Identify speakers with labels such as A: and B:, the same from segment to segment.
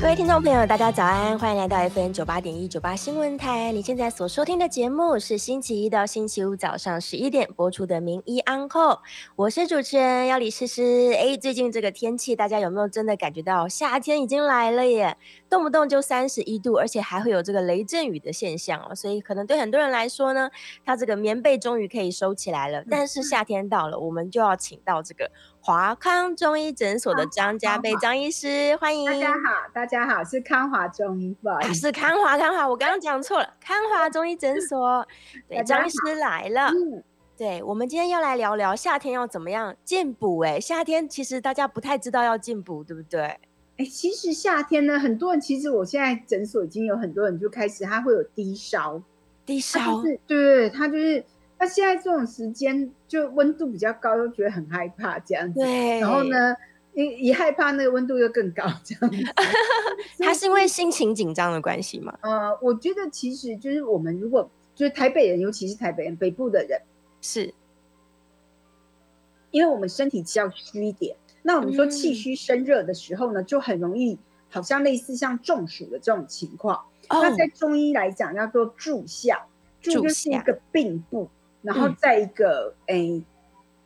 A: 各位听众朋友，大家早安，欢迎来到 FM 九八点一九八新闻台。你现在所收听的节目是星期一到星期五早上十一点播出的《名医 Uncle》，我是主持人要李诗诗。哎，最近这个天气，大家有没有真的感觉到夏天已经来了耶？动不动就三十一度，而且还会有这个雷阵雨的现象哦。所以可能对很多人来说呢，他这个棉被终于可以收起来了。但是夏天到了，我们就要请到这个。华康中医诊所的张家贝张医师，欢迎
B: 大家好，大家好，是康华中医，不好意思，
A: 是康华康华，我刚刚讲错了，康华中医诊所，对，张医师来了，嗯，对，我们今天要来聊聊夏天要怎么样进补，哎，夏天其实大家不太知道要进补，对不对？
B: 哎，其实夏天呢，很多人其实我现在诊所已经有很多人就开始他会有低烧，
A: 低烧，
B: 对对，他就是。那现在这种时间就温度比较高，又觉得很害怕这样子。
A: 对。
B: 然后呢，一一害怕那个温度又更高这样子。
A: 他是因为心情紧张的关系吗？
B: 呃，我觉得其实就是我们如果就是台北人，尤其是台北人北部的人，
A: 是，
B: 因为我们身体比较虚一点。那我们说气虚生热的时候呢，就很容易好像类似像中暑的这种情况。那在中医来讲，叫做住下，住就是一个病部。然后再一个，哎，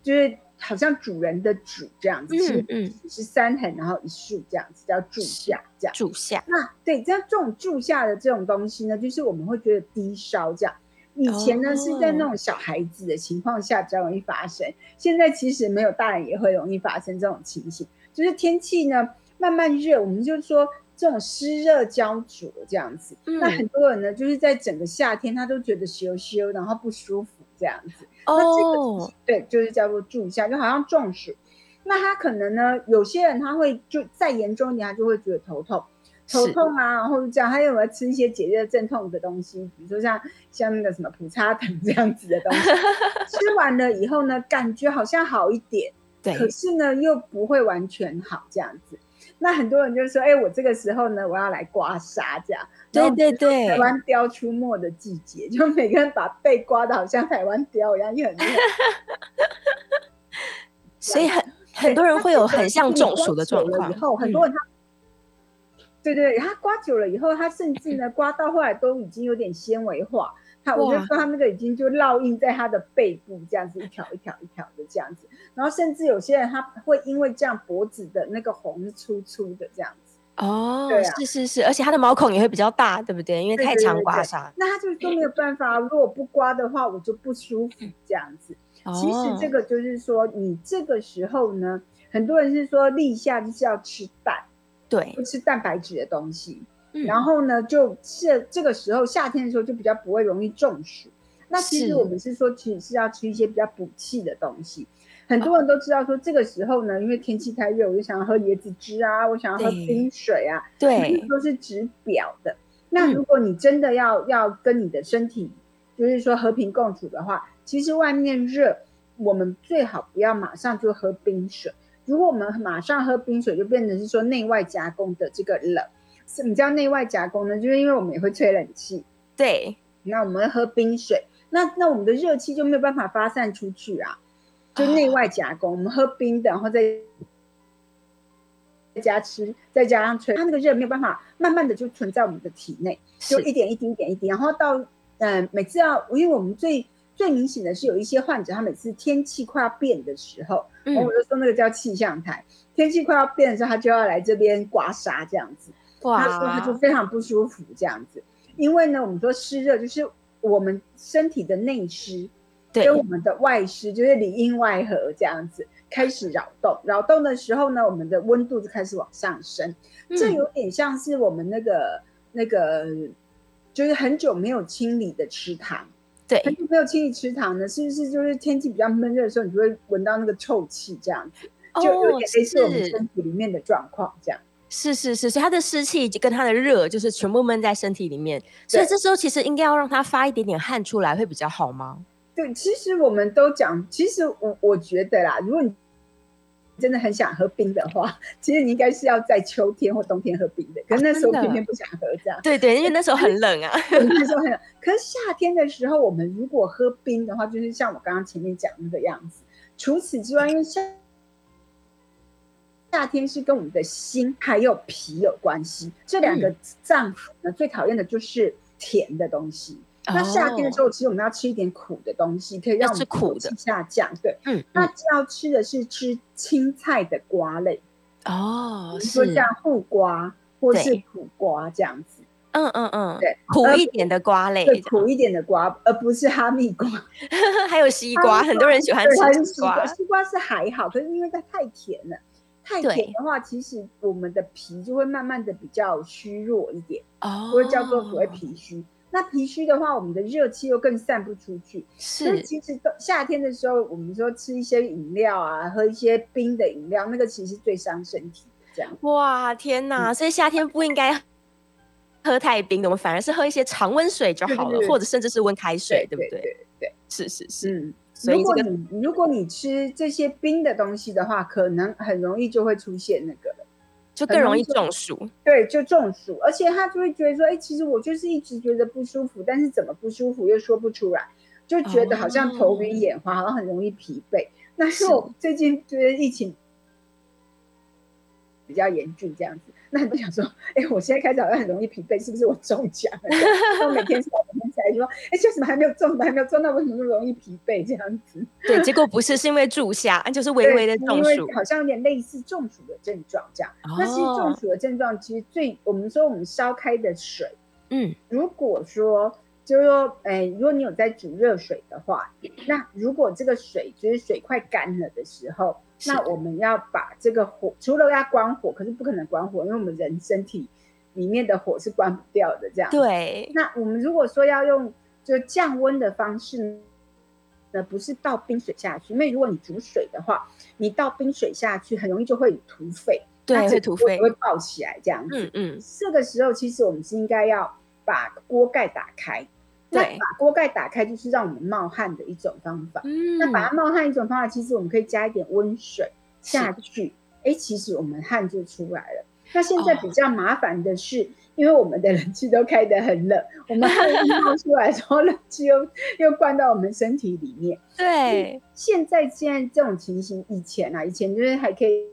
B: 就是好像主人的主这样子，是嗯是三横，然后一竖这样子，叫柱下这样。
A: 柱下。
B: 那对，这样这种柱下的这种东西呢，就是我们会觉得低烧这样。以前呢是在那种小孩子的情况下比较容易发生，现在其实没有大人也会容易发生这种情形。就是天气呢慢慢热，我们就说这种湿热焦灼这样子。那很多人呢就是在整个夏天他都觉得羞羞，然后不舒服。这样子，那这个对，就是叫做注下，就好像中暑。那他可能呢，有些人他会就再严重一点，他就会觉得头痛，头痛啊，然后这样，他有没有吃一些解热镇痛的东西？比如说像像那个什么普擦疼这样子的东西，吃完了以后呢，感觉好像好一点，
A: 对，
B: 可是呢又不会完全好这样子。那很多人就说：“哎，我这个时候呢，我要来刮痧，这样。”
A: 对对对，
B: 台湾雕出没的季节，就每个人把背刮的好像台湾雕一样，也很厉害。
A: 所以很很多人会有很像中暑的状况。
B: 以后很多人他，对对，他刮久了以后，他甚至呢刮到后来都已经有点纤维化。他我就说他那个已经就烙印在他的背部，这样子一条一条一条的这样子。然后甚至有些人他会因为这样脖子的那个红是粗粗的这样子。
A: 哦，是是是，而且他的毛孔也会比较大，对不对？因为太常刮痧。
B: 那他就都没有办法，如果不刮的话，我就不舒服这样子。其实这个就是说，你这个时候呢，很多人是说立夏就是要吃蛋，
A: 对，
B: 不吃蛋白质的东西。然后呢，就是这个时候夏天的时候就比较不会容易中暑。那其实我们是说，其实是要吃一些比较补气的东西。很多人都知道说，这个时候呢，因为天气太热，我就想要喝椰子汁啊，我想要喝冰水啊，
A: 对，
B: 都是止表的。那如果你真的要要跟你的身体，就是说和平共处的话，其实外面热，我们最好不要马上就喝冰水。如果我们马上喝冰水，就变成是说内外夹攻的这个冷。什么叫内外夹攻呢？就是因为我们也会吹冷气，
A: 对，
B: 那我们喝冰水，那那我们的热气就没有办法发散出去啊，就内外夹攻。我们喝冰的，然后再加吃，再加上吹，它那个热没有办法慢慢的就存在我们的体内，就一点一滴一点一滴，然后到嗯，每次要，因为我们最最明显的是有一些患者，他每次天气快要变的时候，嗯，我就说那个叫气象台，天气快要变的时候，他就要来这边刮痧这样子。他说他就非常不舒服这样子，因为呢，我们说湿热就是我们身体的内湿，跟我们的外湿就是里应外合这样子开始扰动，扰动的时候呢，我们的温度就开始往上升，这有点像是我们那个那个就是很久没有清理的池塘，
A: 对，
B: 很久没有清理池塘呢，是不是就是天气比较闷热的时候，你就会闻到那个臭气这样子，就有点类似我们身体里面的状况这样。
A: 是是是，所以它的湿气跟它的热就是全部闷在身体里面，所以这时候其实应该要让它发一点点汗出来会比较好吗？
B: 对，其实我们都讲，其实我我觉得啦，如果你真的很想喝冰的话，其实你应该是要在秋天或冬天喝冰的。可是那时候偏偏不想喝这样。
A: 对对，因为那时候很 冷啊。
B: 那时候很冷。可是夏天的时候，我们如果喝冰的话，就是像我刚刚前面讲那个样子。除此之外，因为夏夏天是跟我们的心还有脾有关系，这两个脏腑呢最讨厌的就是甜的东西。那夏天的时候，其实我们要吃一点苦的东西，可以让我们
A: 苦的
B: 下降。对，嗯，那要吃的是吃青菜的瓜类
A: 哦，
B: 比如说像护瓜或是苦瓜这样子。
A: 嗯嗯嗯，对，苦一点的瓜类，
B: 对，苦一点的瓜，而不是哈密瓜，
A: 还有西瓜，很多人喜欢吃西瓜。
B: 西瓜是还好，可是因为它太甜了，太甜的话，其实我们的脾就会慢慢的比较虚弱一点，哦，或者叫做所谓脾虚。那脾虚的话，我们的热气又更散不出去。
A: 是，
B: 其实夏天的时候，我们说吃一些饮料啊，喝一些冰的饮料，那个其实最伤身体。这样。
A: 哇，天哪！所以夏天不应该喝太冰的，我们反而是喝一些常温水就好了，或者甚至是温开水，对不对？
B: 对对，
A: 是是是。嗯，
B: 如果你如果你吃这些冰的东西的话，可能很容易就会出现那个了。
A: 就更容易中暑，
B: 对，就中暑，而且他就会觉得说，哎，其实我就是一直觉得不舒服，但是怎么不舒服又说不出来，就觉得好像头晕眼花，好像很容易疲惫。那是我最近觉得疫情。比较严峻这样子，那你就想说，哎，我现在开始好像很容易疲惫，是不是我中奖了？我每天我每天起来说，哎，为什么还没有中？还没有中，那为什么那么容易疲惫这样子？
A: 对，结果不是，是因为住下，就是微微的中暑，
B: 好像有点类似中暑的症状这样。那其实中暑的症状，其实最我们说我们烧开的水，嗯，如果说就是说，哎，如果你有在煮热水的话，那如果这个水就是水快干了的时候。那我们要把这个火，除了要关火，可是不可能关火，因为我们人身体里面的火是关不掉的。这样
A: 对。
B: 那我们如果说要用就降温的方式，呢，不是倒冰水下去，因为如果你煮水的话，你倒冰水下去，很容易就会土沸，
A: 对，会土沸，
B: 会爆起来这样子。嗯嗯。这个时候，其实我们是应该要把锅盖打开。那把锅盖打开就是让我们冒汗的一种方法。嗯，那把它冒汗一种方法，其实我们可以加一点温水下去，哎，其实我们汗就出来了。那现在比较麻烦的是，因为我们的冷气都开得很冷，我们汗一冒出来之后，冷气又又灌到我们身体里面。
A: 对，
B: 现在现在这种情形，以前啊，以前就是还可以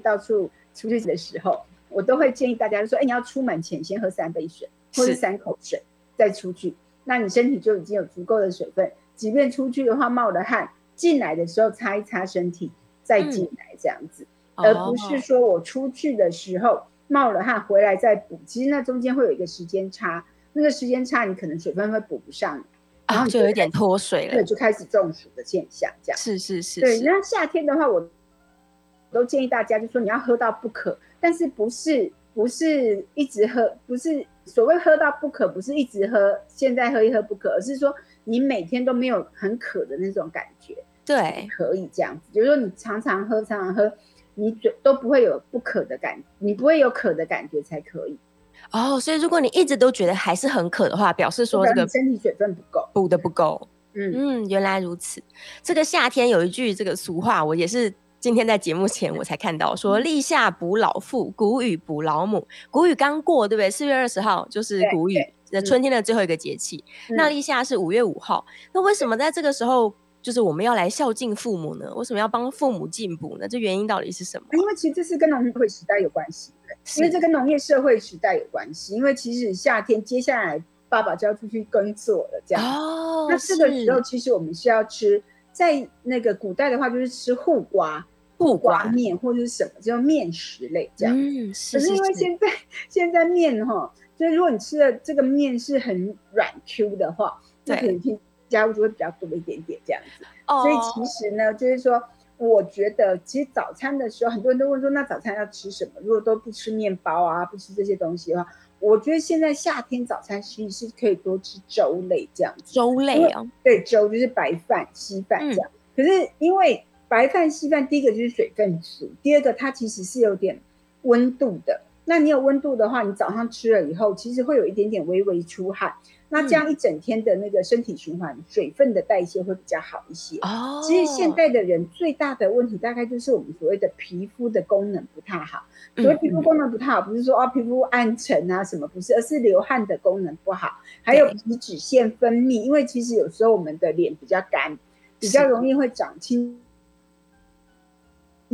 B: 到处出去的时候，我都会建议大家说，哎，你要出门前先喝三杯水。或是三口水再出去，那你身体就已经有足够的水分。即便出去的话冒了汗，进来的时候擦一擦身体再进来这样子，而不是说我出去的时候冒了汗回来再补。其实那中间会有一个时间差，那个时间差你可能水分会补不上，
A: 然后就有点脱水了，
B: 对，就开始中暑的现象。这样
A: 是是是。
B: 对，那夏天的话，我都建议大家就说你要喝到不渴，但是不是不是一直喝，不是。所谓喝到不渴，不是一直喝，现在喝一喝不渴，而是说你每天都没有很渴的那种感觉。
A: 对，
B: 可以这样子，就是说你常常喝，常常喝，你嘴都不会有不渴的感，你不会有渴的感觉才可以。
A: 哦，所以如果你一直都觉得还是很渴的话，表示说这个
B: 身体水分不够，
A: 补的不够。嗯嗯，原来如此。这个夏天有一句这个俗话，我也是。今天在节目前我才看到说立夏补老父，谷雨补老母。谷雨刚过，对不对？四月二十号就是谷雨，那春天的最后一个节气。那立夏是五月五号。那为什么在这个时候，就是我们要来孝敬父母呢？为什么要帮父母进补呢？这原因到底是什么？
B: 因为其实这是跟农业会时代有关系，因为这跟农业社会时代有关系。因为其实夏天接下来爸爸就要出去耕作了，这样。哦。那这个时候其实我们是要吃，在那个古代的话就是吃护瓜。
A: 不
B: 瓜面或者是什么，叫面食类这样。嗯，是。可是因为现在现在面哈，就是如果你吃的这个面是很软 Q 的话，那可能添加物就会比较多一点点这样子。哦。所以其实呢，就是说，我觉得其实早餐的时候，很多人都问说，那早餐要吃什么？如果都不吃面包啊，不吃这些东西的话，我觉得现在夏天早餐其实是可以多吃粥类这样。
A: 粥类啊？
B: 对，粥就是白饭、稀饭这样。可是因为白饭、稀饭，第一个就是水分足，第二个它其实是有点温度的，那你有温度的话，你早上吃了以后，其实会有一点点微微出汗。那这样一整天的那个身体循环，水分的代谢会比较好一些。哦，其实现代的人最大的问题，大概就是我们所谓的皮肤的功能不太好。所谓皮肤功能不太好，不是说啊皮肤暗沉啊什么，不是，而是流汗的功能不好，还有皮脂腺分泌。因为其实有时候我们的脸比较干，比较容易会长青青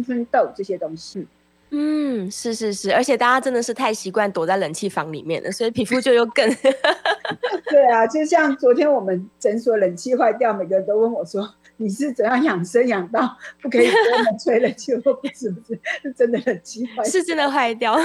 B: 春痘这些东西。
A: 嗯，是是是，而且大家真的是太习惯躲在冷气房里面了，所以皮肤就又更。
B: 对啊，就像昨天我们诊所冷气坏掉，每个人都问我说：“你是怎样养生养到不可以给我们吹冷气？”我不是不是，是真的冷气坏，
A: 是真的坏掉。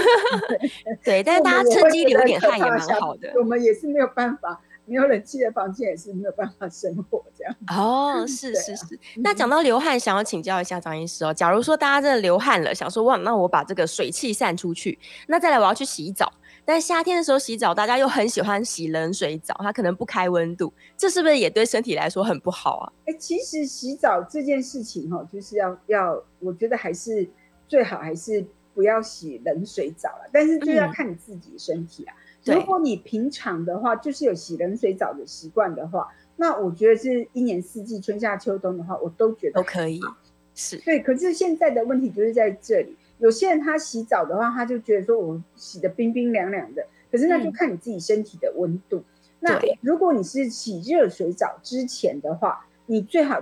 A: 对，但是大家趁机流点汗也蛮好的。
B: 我们也是没有办法。没有冷气的房间也是没有办法生活这样。
A: 哦，是是是。那讲到流汗，想要请教一下张医师哦。假如说大家真的流汗了，想说哇，那我把这个水汽散出去，那再来我要去洗澡。但夏天的时候洗澡，大家又很喜欢洗冷水澡，它可能不开温度，这是不是也对身体来说很不好啊？
B: 哎，其实洗澡这件事情哈，就是要要，我觉得还是最好还是不要洗冷水澡了。但是就要看你自己身体啊。如果你平常的话，就是有洗冷水澡的习惯的话，那我觉得是一年四季，春夏秋冬的话，我都觉得
A: 都可以。是
B: 对，可是现在的问题就是在这里，有些人他洗澡的话，他就觉得说我洗的冰冰凉凉的，可是那就看你自己身体的温度。那如果你是洗热水澡之前的话，你最好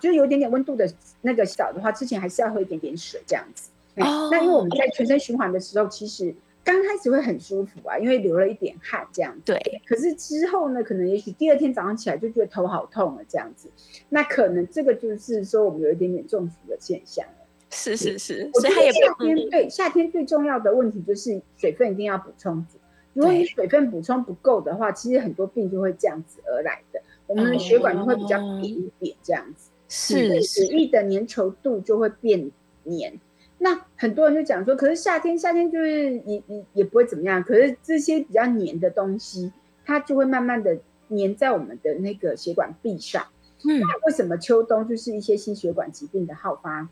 B: 就是有点点温度的那个洗澡的话，之前还是要喝一点点水这样子。哦。那因为我们在全身循环的时候，其实。刚开始会很舒服啊，因为流了一点汗这样子。
A: 对。
B: 可是之后呢，可能也许第二天早上起来就觉得头好痛了这样子。那可能这个就是说我们有一点点中暑的现象了。
A: 是是是。
B: 我觉得夏天对夏天最重要的问题就是水分一定要补充足。如果你水分补充不够的话，其实很多病就会这样子而来的。我们的血管就会比较扁一点这样子。
A: 是。
B: 血液的粘稠度就会变黏。那很多人就讲说，可是夏天夏天就是也也也不会怎么样，可是这些比较黏的东西，它就会慢慢的黏在我们的那个血管壁上。嗯，那为什么秋冬就是一些心血管疾病的好发？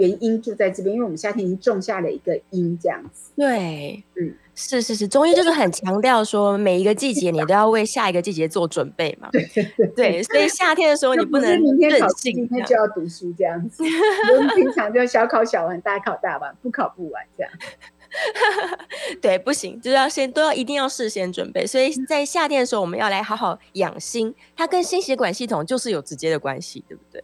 B: 原因就在这边，因为我们夏天已经种下了一个因，这样子。
A: 对，嗯，是是是，中医就是很强调说，每一个季节你都要为下一个季节做准备嘛。
B: 对对对。
A: 所以夏天的时候你不能任性，
B: 今天就要读书这样子。我们平常就小考小玩，大考大玩，不考不玩这样。
A: 对，不行，就是要先都要一定要事先准备。所以在夏天的时候，我们要来好好养心，它跟心血管系统就是有直接的关系，对不对？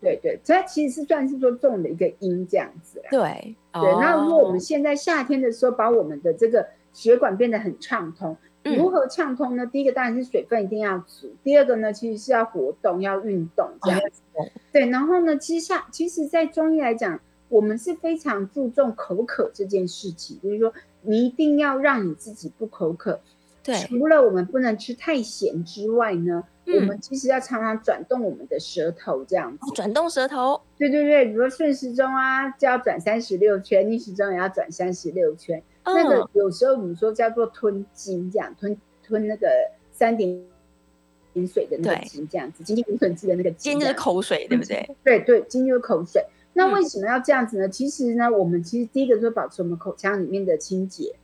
B: 对对，它其实是算是说种的一个因这样子。
A: 对
B: 对，那如果我们现在夏天的时候把我们的这个血管变得很畅通，如何畅通呢？第一个当然是水分一定要足，第二个呢其实是要活动、要运动这样子。对，然后呢，其实夏其实，在中医来讲，我们是非常注重口渴这件事情，就是说你一定要让你自己不口渴。
A: 对，
B: 除了我们不能吃太咸之外呢。我们其实要常常转动我们的舌头，这样子
A: 转动舌头。
B: 对对对，比如说顺时钟啊，就要转三十六圈；逆时钟也要转三十六圈。那个有时候我们说叫做吞金，这样吞吞那个三点饮水的那个金，这样子金金芦笋汁的那个
A: 金就是口水，对不对？
B: 对对，金就是口水。那为什么要这样子呢？其实呢，我们其实第一个就是保持我们口腔里面的清洁。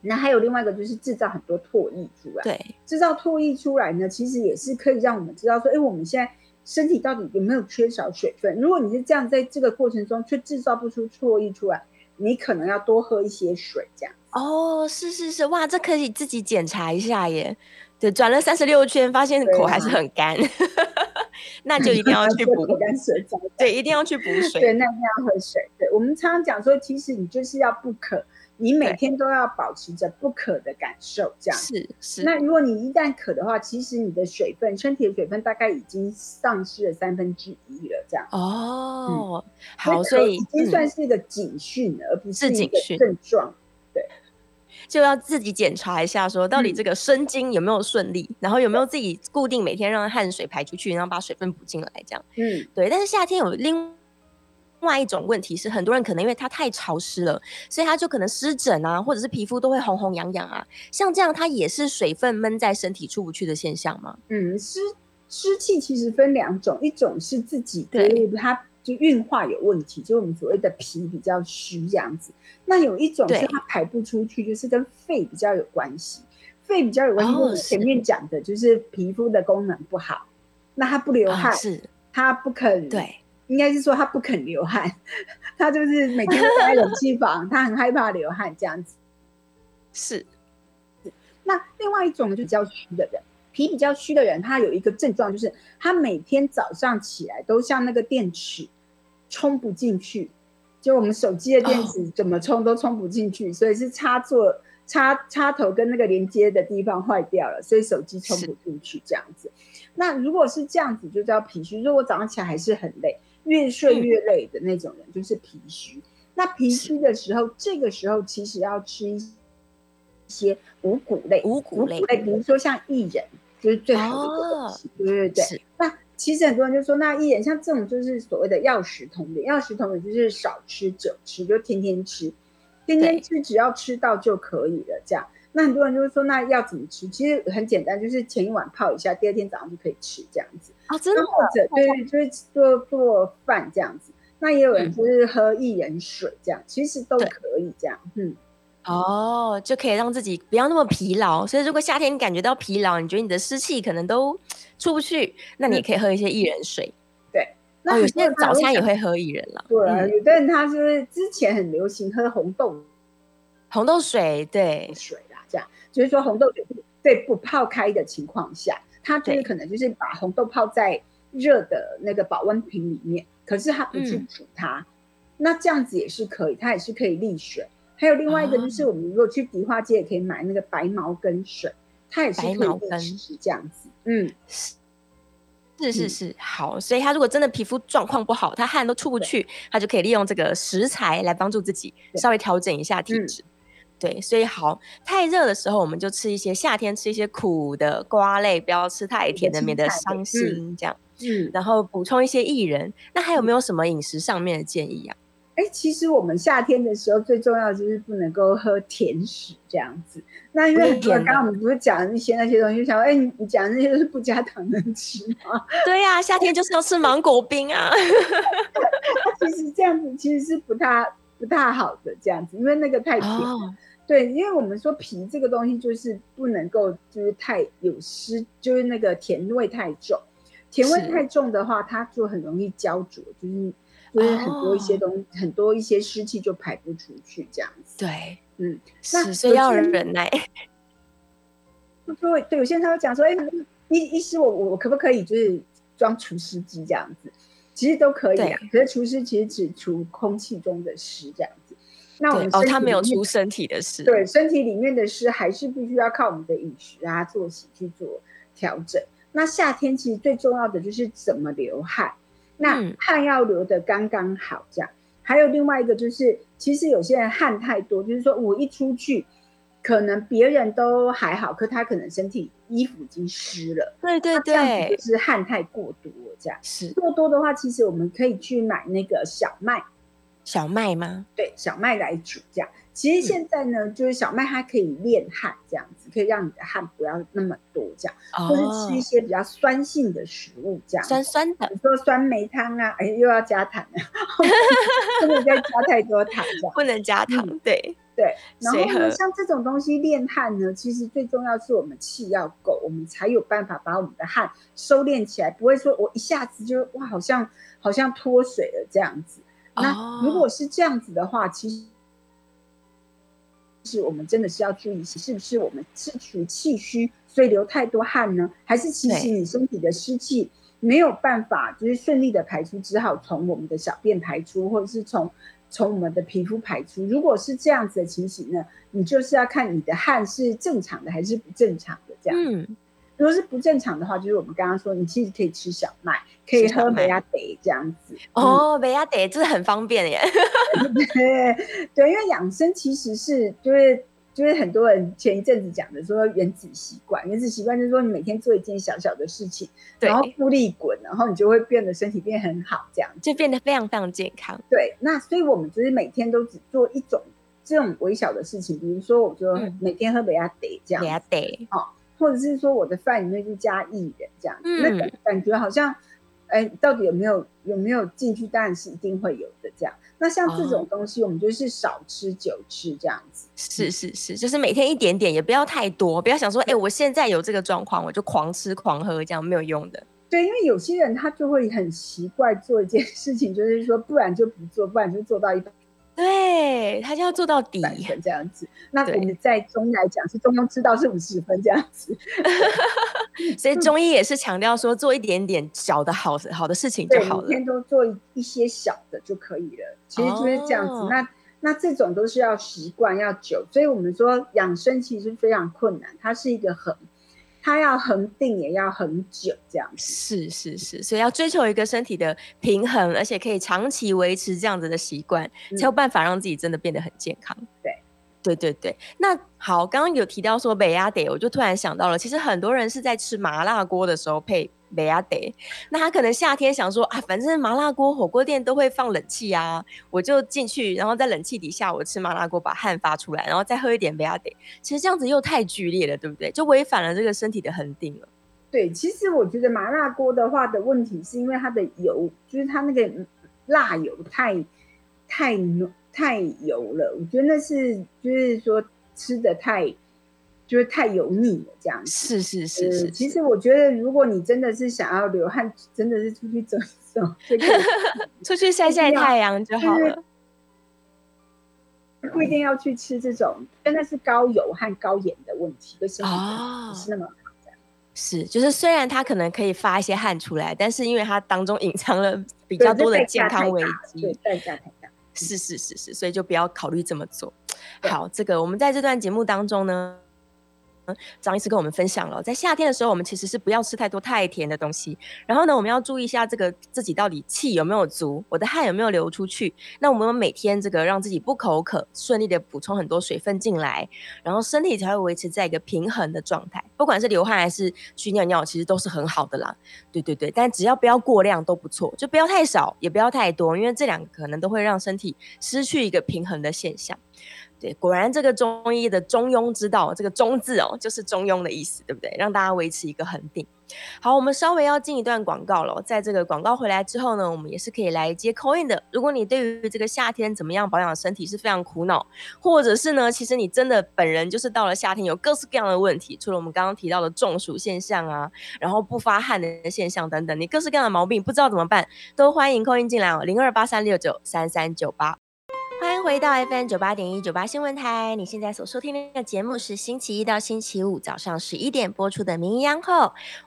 B: 那还有另外一个就是制造很多唾液出来，
A: 对，
B: 制造唾液出来呢，其实也是可以让我们知道说，哎，我们现在身体到底有没有缺少水分？如果你是这样，在这个过程中却制造不出唾液出来，你可能要多喝一些水，这样。
A: 哦，是是是，哇，这可以自己检查一下耶。对，转了三十六圈，发现口还是很干，那就一定要去补
B: 干水。
A: 对，一定要去补水。
B: 对，那一定要喝水。对，我们常常讲说，其实你就是要不渴。你每天都要保持着不渴的感受，这样
A: 是是。
B: 那如果你一旦渴的话，其实你的水分，身体的水分大概已经丧失了三分之一了，这样。
A: 哦，好，所以
B: 已经算是一个警讯了，而不是一个症状。对，
A: 就要自己检查一下，说到底这个生津有没有顺利，然后有没有自己固定每天让汗水排出去，然后把水分补进来，这样。嗯，对。但是夏天有另。另外一种问题是，很多人可能因为它太潮湿了，所以他就可能湿疹啊，或者是皮肤都会红红痒痒啊。像这样，它也是水分闷在身体出不去的现象吗？
B: 嗯，湿湿气其实分两种，一种是自己对它就运化有问题，就我们所谓的脾比较虚这样子。那有一种是它排不出去，就是跟肺比较有关系。肺比较有关系，我前面讲的就是皮肤的功能不好，那它不流汗，
A: 是
B: 它不肯
A: 对，
B: 应该是说他不肯流汗，他就是每天都在冷气房，他很害怕流汗这样子。
A: 是。
B: 那另外一种呢，就比较虚的人。脾比较虚的人，他有一个症状，就是他每天早上起来都像那个电池充不进去，就我们手机的电池怎么充都充不进去，所以是插座插插头跟那个连接的地方坏掉了，所以手机充不进去这样子。那如果是这样子，就叫脾虚。如果早上起来还是很累，越睡越累的那种人，就是脾虚。那脾虚的时候，这个时候其实要吃一些五谷类，
A: 五谷类，
B: 比如说像薏仁。就是最好的东西，对对对。那其实很多人就说，那薏仁像这种就是所谓的药食同源，药食同源就是少吃久吃，就天天吃，天天吃，只要吃到就可以了。这样，那很多人就会说，那要怎么吃？其实很简单，就是前一晚泡一下，第二天早上就可以吃这样子。
A: 啊，真的？
B: 或者对，就是做做饭这样子。那也有人就是喝薏仁水这样，其实都可以这样。嗯。
A: 哦，就可以让自己不要那么疲劳。所以如果夏天你感觉到疲劳，你觉得你的湿气可能都出不去，那你也可以喝一些薏仁水。
B: 对，
A: 那有些人早餐也会喝薏仁了。
B: 对，有的人他是之前很流行喝红豆，
A: 红豆水，对，
B: 水啦，这样就是说红豆水对不泡开的情况下，它就是可能就是把红豆泡在热的那个保温瓶里面，可是它不去煮它，那这样子也是可以，它也是可以沥水。还有另外一个就是，我们如果去迪化街也可以买那个白毛根水，它也是可以是这样子。嗯，
A: 是是是，好。所以他如果真的皮肤状况不好，他汗都出不去，他就可以利用这个食材来帮助自己稍微调整一下体质。对，所以好，太热的时候我们就吃一些夏天吃一些苦的瓜类，不要吃太甜的，免得伤心。这样，嗯，然后补充一些薏仁。那还有没有什么饮食上面的建议啊？
B: 哎，其实我们夏天的时候最重要就是不能够喝甜食这样子。那因为刚刚我们不是讲一些那些东西，想哎，你讲那些都是不加糖能吃吗？
A: 对呀，夏天就是要吃芒果冰啊。
B: 其实这样子其实是不太不太好的这样子，因为那个太甜。对，因为我们说皮这个东西就是不能够就是太有湿，就是那个甜味太重。甜味太重的话，它就很容易焦灼，就是。就是很多一些东西，很多一些湿气就排不出去，这样子。
A: 对，
B: 嗯，
A: 那所以要忍耐。
B: 对对，有些人他会讲说：“哎，医医师，我我可不可以就是装除湿机这样子？其实都可以啊。可是除湿其实只除空气中的湿这样子。那我们
A: 哦，他没有除身体的湿。
B: 对，身体里面的湿还是必须要靠我们的饮食啊、作息去做调整。那夏天其实最重要的就是怎么流汗。那汗要流的刚刚好，这样。还有另外一个就是，其实有些人汗太多，就是说我一出去，可能别人都还好，可他可能身体衣服已经湿了。
A: 对对对，
B: 就是汗太过多这样。
A: 是
B: 过多的话，其实我们可以去买那个小麦。
A: 小麦吗？
B: 对，小麦来煮这样。其实现在呢，就是小麦它可以炼汗，这样子可以让你的汗不要那么多，这样，或是吃一些比较酸性的食物，这样
A: 酸酸的，
B: 比如说酸梅汤啊，哎，又要加糖，不能再加太多糖，这样
A: 不能加糖，对
B: 对。然后呢，像这种东西炼汗呢，其实最重要是我们气要够，我们才有办法把我们的汗收敛起来，不会说我一下子就哇，好像好像脱水了这样子。那如果是这样子的话，其实。是我们真的是要注意，是不是我们是处于气虚，所以流太多汗呢？还是其实你身体的湿气没有办法，就是顺利的排出，只好从我们的小便排出，或者是从从我们的皮肤排出。如果是这样子的情形呢，你就是要看你的汗是正常的还是不正常的这样。嗯如果是不正常的话，就是我们刚刚说，你其实可以吃小麦，可以喝梅亚德这样子。
A: 哦，梅亚德这是很方便耶。
B: 对对，因为养生其实是就是就是很多人前一阵子讲的说原子习惯，原子习惯就是说你每天做一件小小的事情，然后复利滚，然后你就会变得身体变很好，这样
A: 就变得非常非常健康。
B: 对，那所以我们就是每天都只做一种这种微小的事情，比如说我就每天喝杯亚得这样。梅
A: 亚德，
B: 好。或者是说我的饭里面就加薏仁这样，那个感觉好像哎，到底有没有有没有进去？当然是一定会有的。这样，那像这种东西，我们就是少吃久吃这样子。
A: 是是是，就是每天一点点，也不要太多，不要想说，哎，我现在有这个状况，我就狂吃狂喝，这样没有用的。
B: 对，因为有些人他就会很奇怪做一件事情，就是说，不然就不做，不然就做到一半。
A: 对他就要做到底
B: 这样子。那我们在中医来讲是中庸之道是五十分这样子，
A: 所以中医也是强调说做一点点小的好好的事情就好了，
B: 每天都做一些小的就可以了。其实就是这样子。那那这种都是要习惯要久，所以我们说养生其实非常困难，它是一个很。它要恒定也要很久，这样子
A: 是是是，所以要追求一个身体的平衡，而且可以长期维持这样子的习惯，才有办法让自己真的变得很健康。
B: 对
A: 对对对，那好，刚刚有提到说北亚得，我就突然想到了，其实很多人是在吃麻辣锅的时候配。没啊得，那他可能夏天想说啊，反正麻辣锅火锅店都会放冷气啊，我就进去，然后在冷气底下我吃麻辣锅，把汗发出来，然后再喝一点没啊得。其实这样子又太剧烈了，对不对？就违反了这个身体的恒定了。
B: 对，其实我觉得麻辣锅的话的问题是因为它的油，就是它那个辣油太太浓太油了，我觉得那是就是说吃的太。就是太油腻了，这样
A: 是是是是。
B: 其实我觉得，如果你真的是想要流汗，真的是出去走一走，
A: 出去晒晒太阳就好了。
B: 不一定要去吃这种，真的是高油和高盐的问题，为什么不是那么好？
A: 是，就是虽然它可能可以发一些汗出来，但是因为它当中隐藏了比较多的健康危机，
B: 对代价太大。
A: 是是是是，所以就不要考虑这么做。好，这个我们在这段节目当中呢。张医师跟我们分享了，在夏天的时候，我们其实是不要吃太多太甜的东西。然后呢，我们要注意一下这个自己到底气有没有足，我的汗有没有流出去。那我们每天这个让自己不口渴，顺利的补充很多水分进来，然后身体才会维持在一个平衡的状态。不管是流汗还是去尿尿，其实都是很好的啦。对对对，但只要不要过量都不错，就不要太少，也不要太多，因为这两个可能都会让身体失去一个平衡的现象。对，果然这个中医的中庸之道，这个中字哦，就是中庸的意思，对不对？让大家维持一个恒定。好，我们稍微要进一段广告了。在这个广告回来之后呢，我们也是可以来接 c o in 的。如果你对于这个夏天怎么样保养身体是非常苦恼，或者是呢，其实你真的本人就是到了夏天有各式各样的问题，除了我们刚刚提到的中暑现象啊，然后不发汗的现象等等，你各式各样的毛病不知道怎么办，都欢迎 c o in 进来哦，零二八三六九三三九八。回到 FM 九八点一九八新闻台。你现在所收听的节目是星期一到星期五早上十一点播出的《名医央后》，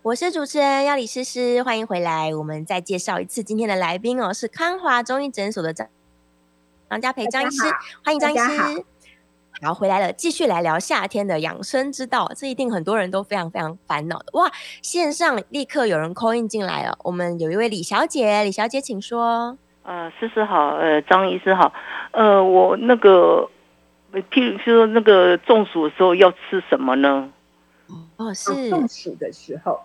A: 我是主持人要李诗诗。欢迎回来，我们再介绍一次今天的来宾哦，是康华中医诊所的张张家培张医师。欢迎张医师。好，回来了，继续来聊夏天的养生之道。这一定很多人都非常非常烦恼的哇！线上立刻有人 call in 进来了，我们有一位李小姐，李小姐请说。
C: 呃，思思好，呃，张医师好，呃，我那个，譬如说那个中暑的时候要吃什么呢？
A: 哦，是
B: 中暑的时候，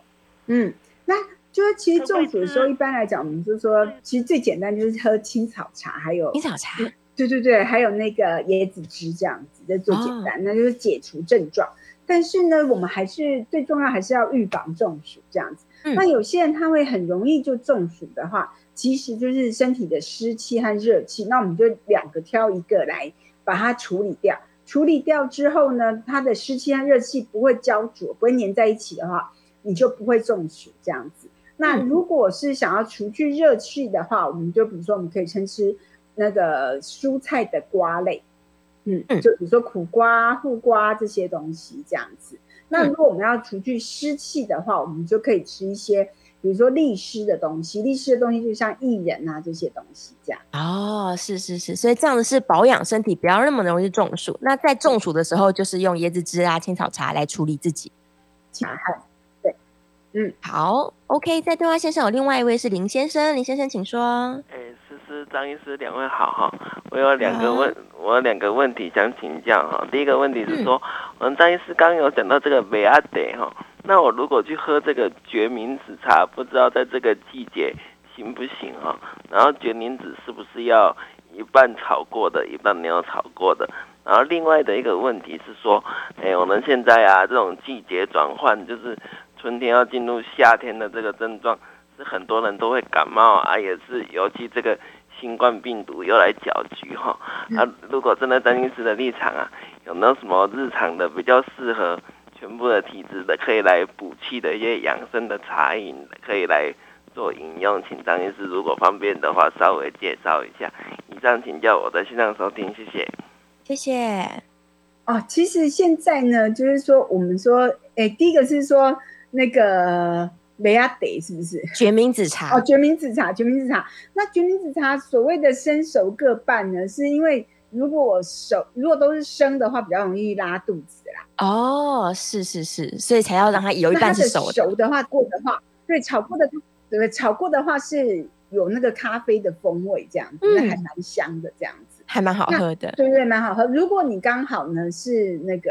B: 嗯，那就是其实中暑的时候，一般来讲，我们就说，其实最简单就是喝青草茶，还有
A: 青草茶，
B: 对对对，还有那个椰子汁这样子，这最简单，那就是解除症状。但是呢，我们还是最重要，还是要预防中暑这样子。那有些人他会很容易就中暑的话。其实就是身体的湿气和热气，那我们就两个挑一个来把它处理掉。处理掉之后呢，它的湿气和热气不会焦灼，不会粘在一起的话，你就不会中暑这样子。那如果是想要除去热气的话，我们就比如说我们可以先吃那个蔬菜的瓜类，嗯，就比如说苦瓜、护瓜这些东西这样子。那如果我们要除去湿气的话，我们就可以吃一些。比如说利湿的东西，利湿的东西就像薏仁啊这些东西这样。
A: 哦，是是是，所以这样子是保养身体，不要那么容易中暑。那在中暑的时候，就是用椰子汁啊、青草茶来处理自己。
B: 茶汗，对，嗯，
A: 好，OK。在电话线上有另外一位是林先生，林先生请说。
D: 哎，张医师两位好哈，我有两个问，我有两个问题想请教哈。第一个问题是说，我们张医师刚有讲到这个维阿德哈。那我如果去喝这个决明子茶，不知道在这个季节行不行哈？然后决明子是不是要一半炒过的，一半没有炒过的？然后另外的一个问题是说，哎，我们现在啊，这种季节转换，就是春天要进入夏天的这个症状，是很多人都会感冒啊，也是尤其这个新冠病毒又来搅局哈。啊，如果真的张医师的立场啊，有没有什么日常的比较适合全部的体质的，可以来补气的一些养生的茶饮，可以来做饮用？请张医师如果方便的话，稍微介绍一下。以上请教我的线上收听，谢谢。
A: 谢谢。
B: 哦，其实现在呢，就是说我们说，哎，第一个是说那个雷亚得是不是
A: 决明子茶？
B: 哦，决明子茶，决明子茶。那决明子茶所谓的生熟各半呢，是因为如果熟，如果都是生的话，比较容易拉肚子啦。
A: 哦，是是是，所以才要让它有一半是熟
B: 的。熟的话，过的话，对，炒过的，对，炒过的话是有那个咖啡的风味，这样子，那还蛮香的，这样子。
A: 还蛮好喝的，
B: 对对，蛮好喝。如果你刚好呢是那个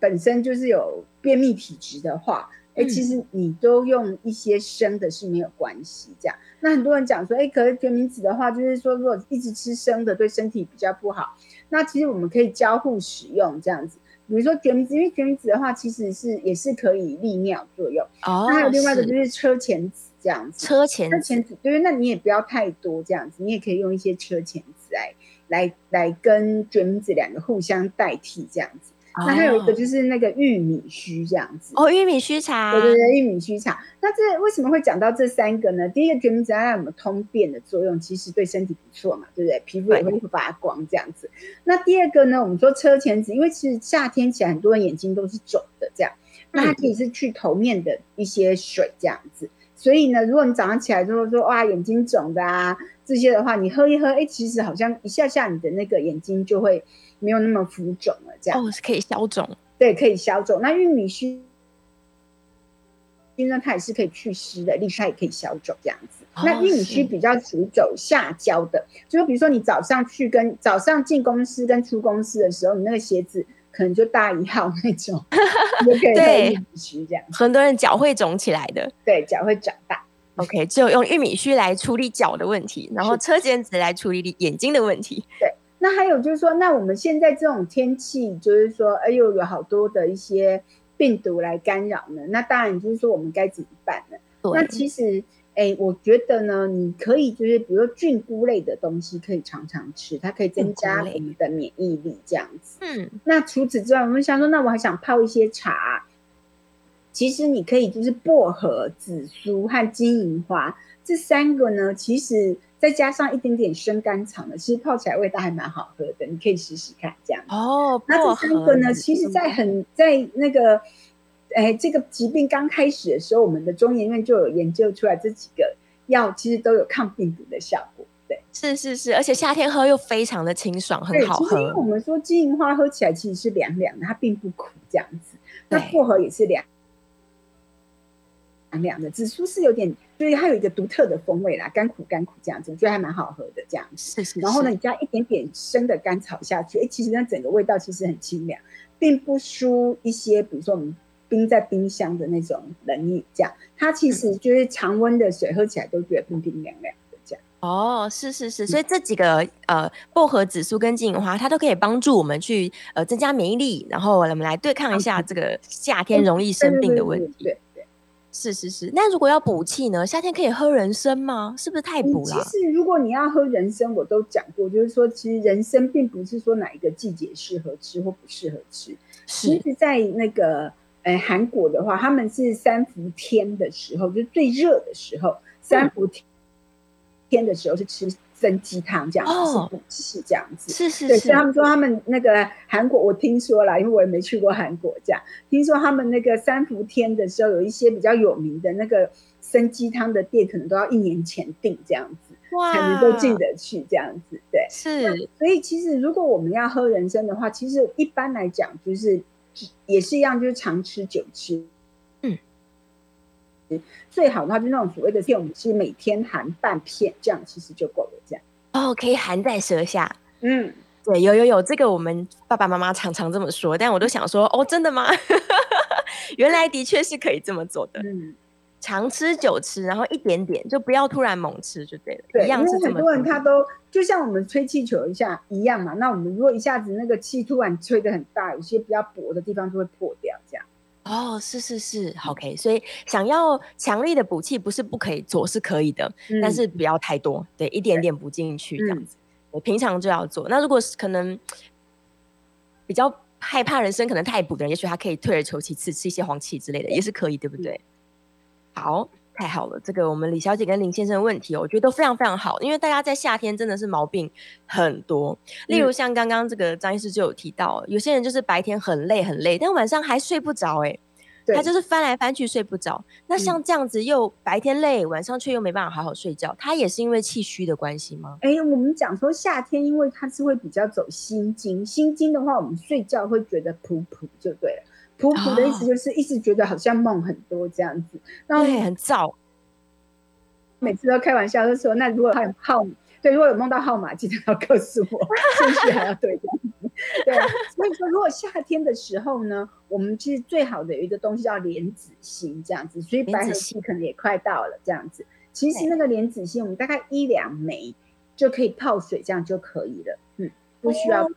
B: 本身就是有便秘体质的话，哎，其实你都用一些生的是没有关系。这样，那很多人讲说，哎，可是决明子的话，就是说如果一直吃生的，对身体比较不好。那其实我们可以交互使用这样子。比如说决明子，因为决明子的话，其实是也是可以利尿作用。哦。那还有另外一个就是车前子这样子。
A: 车前
B: 车前子，对，那你也不要太多这样子，你也可以用一些车前子来。来来跟决明子两个互相代替这样子，那还有一个就是那个玉米须这样子
A: 哦，玉米须茶，
B: 对对对，玉米须茶。那这为什么会讲到这三个呢？第一个决明子它有么通便的作用，其实对身体不错嘛，对不对？皮肤也会发光这样子。那第二个呢，我们说车前子，因为其实夏天起来很多人眼睛都是肿的这样，那它可以是去头面的一些水这样子。所以呢，如果你早上起来之后说哇眼睛肿的啊这些的话，你喝一喝，哎，其实好像一下下你的那个眼睛就会没有那么浮肿了，这样
A: 哦，是可以消肿，
B: 对，可以消肿。那玉米须，因为它也是可以祛湿的，另外它也可以消肿这样子。那玉米须比较属于走下焦的，就比如说你早上去跟早上进公司跟出公司的时候，你那个鞋子。可能就大一号那种，对，玉米须这样，
A: 很多人脚会肿起来的，
B: 对，脚会长大。
A: OK，只有用玉米须来处理脚的问题，然后车间子来处理眼睛的问题。
B: 对，那还有就是说，那我们现在这种天气，就是说，哎呦，有好多的一些病毒来干扰呢。那当然就是说，我们该怎么办呢？那其实。哎，我觉得呢，你可以就是比如说菌菇类的东西，可以常常吃，它可以增加我们的免疫力这样子。嗯，那除此之外，我们想说，那我还想泡一些茶。其实你可以就是薄荷、紫苏和金银花这三个呢，其实再加上一点点生甘草呢，其实泡起来味道还蛮好喝的。你可以试试看这样。
A: 哦，
B: 那这三个呢，其实在很在那个。哎，这个疾病刚开始的时候，我们的中研院就有研究出来，这几个药其实都有抗病毒的效果。对，
A: 是是是，而且夏天喝又非常的清爽，很好喝。
B: 因为我们说金银花喝起来其实是凉凉的，它并不苦这样子。那薄荷也是凉凉凉的，紫苏是有点，就是它有一个独特的风味啦，甘苦甘苦这样子，我觉得还蛮好喝的这样子。
A: 是是。
B: 然后呢，你加一点点生的甘草下去，哎，其实那整个味道其实很清凉，并不输一些，比如说我们。冰在冰箱的那种冷饮，这样它其实就是常温的水，喝起来都觉得冰冰凉凉的这样。
A: 哦，是是是，所以这几个呃薄荷、紫苏跟金银花，它都可以帮助我们去呃增加免疫力，然后我们来对抗一下这个夏天容易生病的问题。
B: 对对，
A: 是是是。那如果要补气呢？夏天可以喝人参吗？是不是太补了？
B: 其实如果你要喝人参，我都讲过，就是说其实人参并不是说哪一个季节适合吃或不适合吃，其实在那个。呃，韩国的话，他们是三伏天的时候，就是最热的时候，三伏天的时候是吃生鸡汤这样子，是补气这样子。
A: 是是是。
B: 对，所以他们说他们那个韩国，我听说了，因为我也没去过韩国，这样听说他们那个三伏天的时候，有一些比较有名的那个生鸡汤的店，可能都要一年前订这样子，才能够进得去这样子。对，
A: 是。
B: 所以其实如果我们要喝人参的话，其实一般来讲就是。也是一样，就是常吃久吃，嗯，最好的话就那种所谓的片，我们是每天含半片，这样其实就够了。这样
A: 哦，可以含在舌下。
B: 嗯，
A: 对，有有有，这个我们爸爸妈妈常常这么说，但我都想说，哦，真的吗？原来的确是可以这么做的。嗯，常吃久吃，然后一点点，就不要突然猛吃，就对了。
B: 对，
A: 因
B: 为很多人他都。就像我们吹气球一下一样嘛，那我们如果一下子那个气突然吹得很大，有些比较薄的地方就会破掉，这样。
A: 哦，是是是，OK。所以想要强力的补气，不是不可以做，是可以的，但是不要太多，对，一点点补进去这样子。我平常就要做。那如果是可能比较害怕人生可能太补的人，也许他可以退而求其次，吃一些黄芪之类的，也是可以，对不对？好。太好了，这个我们李小姐跟林先生的问题，我觉得都非常非常好，因为大家在夏天真的是毛病很多。例如像刚刚这个张医师就有提到，有些人就是白天很累很累，但晚上还睡不着，哎，他就是翻来翻去睡不着。那像这样子又白天累，晚上却又没办法好好睡觉，他也是因为气虚的关系吗？
B: 哎，我们讲说夏天，因为它是会比较走心经，心经的话，我们睡觉会觉得噗噗就对了。普普的意思就是一直觉得好像梦很多这样子，
A: 然后很燥。
B: 每次都开玩笑就说：“那如果他有号，对，如果有梦到号码，记得要告诉我，顺序还要对这样子。”对，所以说如果夏天的时候呢，我们其实最好的有一个东西叫莲子心这样子，所以白河期可能也快到了这样子。其实那个莲子心，我们大概一两枚就可以泡水，这样就可以了。嗯，不需要多。